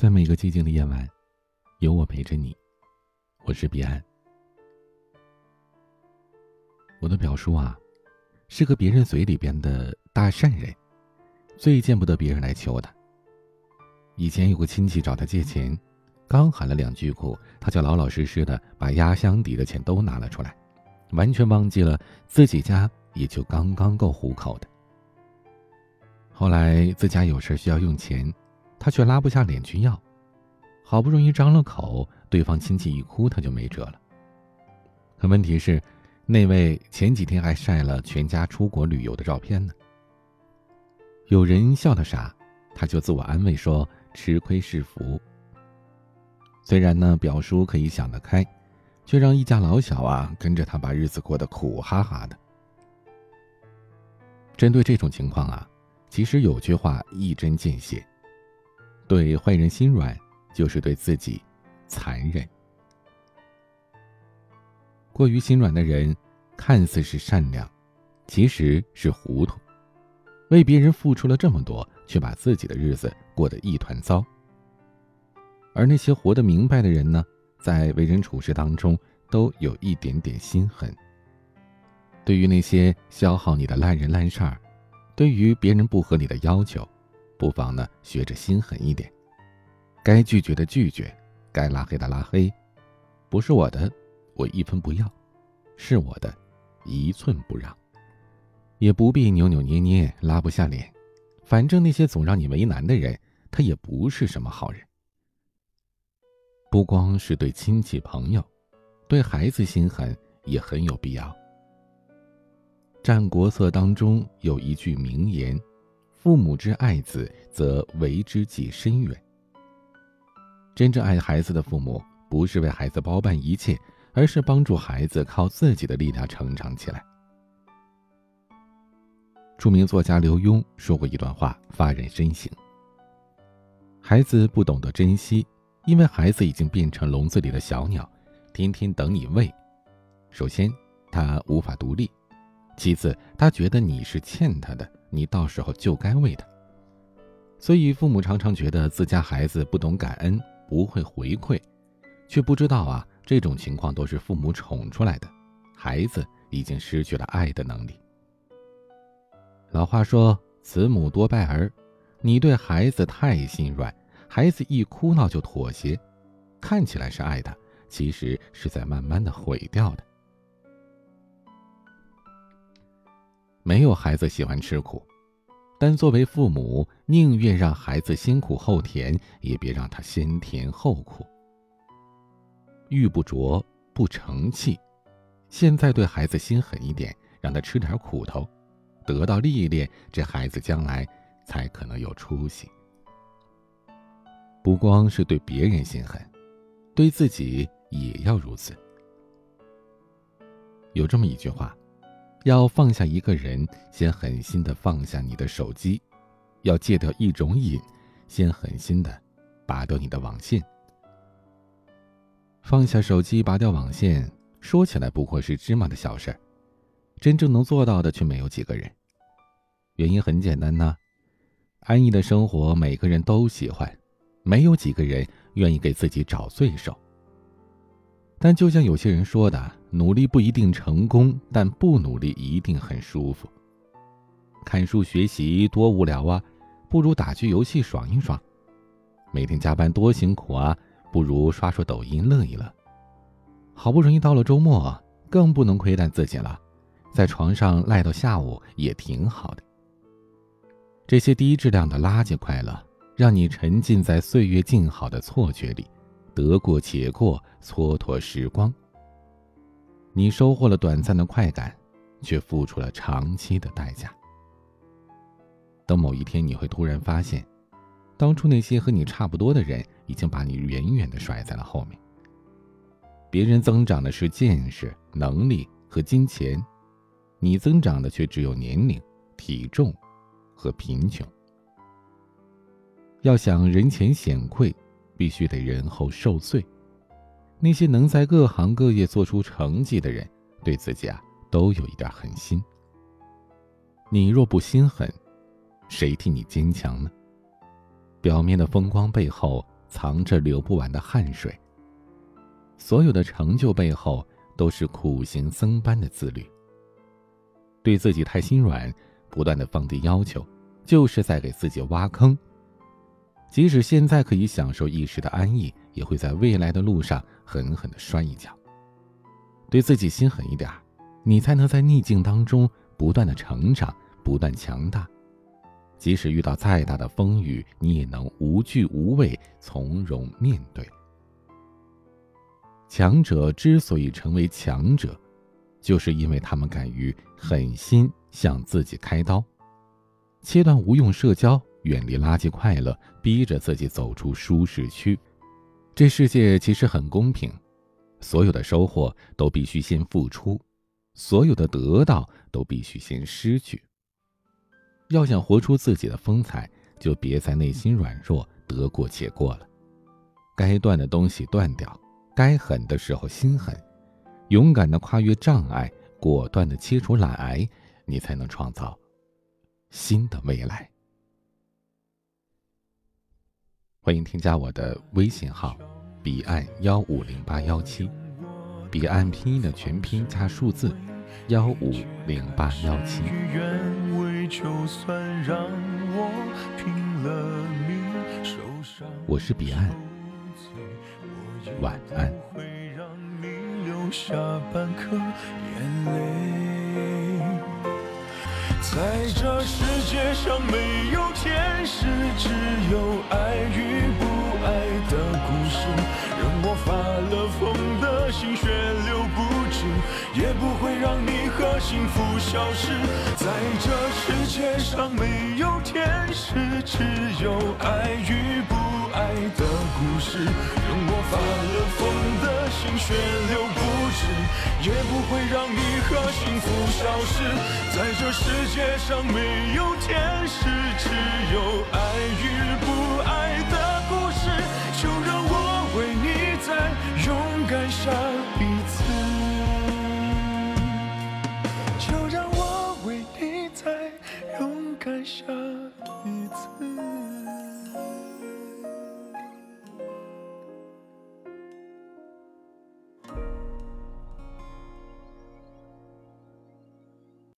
在每个寂静的夜晚，有我陪着你。我是彼岸。我的表叔啊，是个别人嘴里边的大善人，最见不得别人来求他。以前有个亲戚找他借钱，刚喊了两句苦，他就老老实实的把压箱底的钱都拿了出来，完全忘记了自己家也就刚刚够糊口的。后来自家有事需要用钱。他却拉不下脸去要，好不容易张了口，对方亲戚一哭，他就没辙了。可问题是，那位前几天还晒了全家出国旅游的照片呢。有人笑他傻，他就自我安慰说：“吃亏是福。”虽然呢，表叔可以想得开，却让一家老小啊跟着他把日子过得苦哈哈的。针对这种情况啊，其实有句话一针见血。对坏人心软，就是对自己残忍。过于心软的人，看似是善良，其实是糊涂。为别人付出了这么多，却把自己的日子过得一团糟。而那些活得明白的人呢，在为人处事当中，都有一点点心狠。对于那些消耗你的烂人烂事儿，对于别人不合你的要求。不妨呢，学着心狠一点，该拒绝的拒绝，该拉黑的拉黑，不是我的，我一分不要；是我的，一寸不让。也不必扭扭捏捏，拉不下脸。反正那些总让你为难的人，他也不是什么好人。不光是对亲戚朋友，对孩子心狠也很有必要。《战国策》当中有一句名言。父母之爱子，则为之计深远。真正爱孩子的父母，不是为孩子包办一切，而是帮助孩子靠自己的力量成长起来。著名作家刘墉说过一段话，发人深省：孩子不懂得珍惜，因为孩子已经变成笼子里的小鸟，天天等你喂。首先，他无法独立；其次，他觉得你是欠他的。你到时候就该喂他。所以父母常常觉得自家孩子不懂感恩，不会回馈，却不知道啊，这种情况都是父母宠出来的，孩子已经失去了爱的能力。老话说“慈母多败儿”，你对孩子太心软，孩子一哭闹就妥协，看起来是爱他，其实是在慢慢的毁掉的。没有孩子喜欢吃苦，但作为父母，宁愿让孩子先苦后甜，也别让他先甜后苦。玉不琢不成器，现在对孩子心狠一点，让他吃点苦头，得到历练，这孩子将来才可能有出息。不光是对别人心狠，对自己也要如此。有这么一句话。要放下一个人，先狠心的放下你的手机；要戒掉一种瘾，先狠心的拔掉你的网线。放下手机，拔掉网线，说起来不过是芝麻的小事儿，真正能做到的却没有几个人。原因很简单呐，安逸的生活每个人都喜欢，没有几个人愿意给自己找罪受。但就像有些人说的，努力不一定成功，但不努力一定很舒服。看书学习多无聊啊，不如打局游戏爽一爽；每天加班多辛苦啊，不如刷刷抖音乐一乐。好不容易到了周末，更不能亏待自己了，在床上赖到下午也挺好的。这些低质量的垃圾快乐，让你沉浸在岁月静好的错觉里。得过且过，蹉跎时光。你收获了短暂的快感，却付出了长期的代价。等某一天，你会突然发现，当初那些和你差不多的人，已经把你远远的甩在了后面。别人增长的是见识、能力和金钱，你增长的却只有年龄、体重和贫穷。要想人前显贵。必须得人后受罪。那些能在各行各业做出成绩的人，对自己啊都有一点狠心。你若不心狠，谁替你坚强呢？表面的风光背后，藏着流不完的汗水。所有的成就背后，都是苦行僧般的自律。对自己太心软，不断的放低要求，就是在给自己挖坑。即使现在可以享受一时的安逸，也会在未来的路上狠狠的摔一跤。对自己心狠一点，你才能在逆境当中不断的成长，不断强大。即使遇到再大的风雨，你也能无惧无畏，从容面对。强者之所以成为强者。就是因为他们敢于狠心向自己开刀，切断无用社交，远离垃圾快乐，逼着自己走出舒适区。这世界其实很公平，所有的收获都必须先付出，所有的得到都必须先失去。要想活出自己的风采，就别在内心软弱、得过且过了。该断的东西断掉，该狠的时候心狠。勇敢的跨越障碍，果断的切除懒癌，你才能创造新的未来。欢迎添加我的微信号：彼岸幺五零八幺七，彼岸拼音的全拼加数字幺五零八幺七。我是彼岸，晚安。在这世界上没有，只有爱与不爱的故事。任我发了疯的心血流不止，也不会让你和幸福消失。在这世界上没有天使，只有爱与不爱的故事。发了疯的心血流不止。也不会让你和幸福消失。在这世界上没有天使，只有爱与不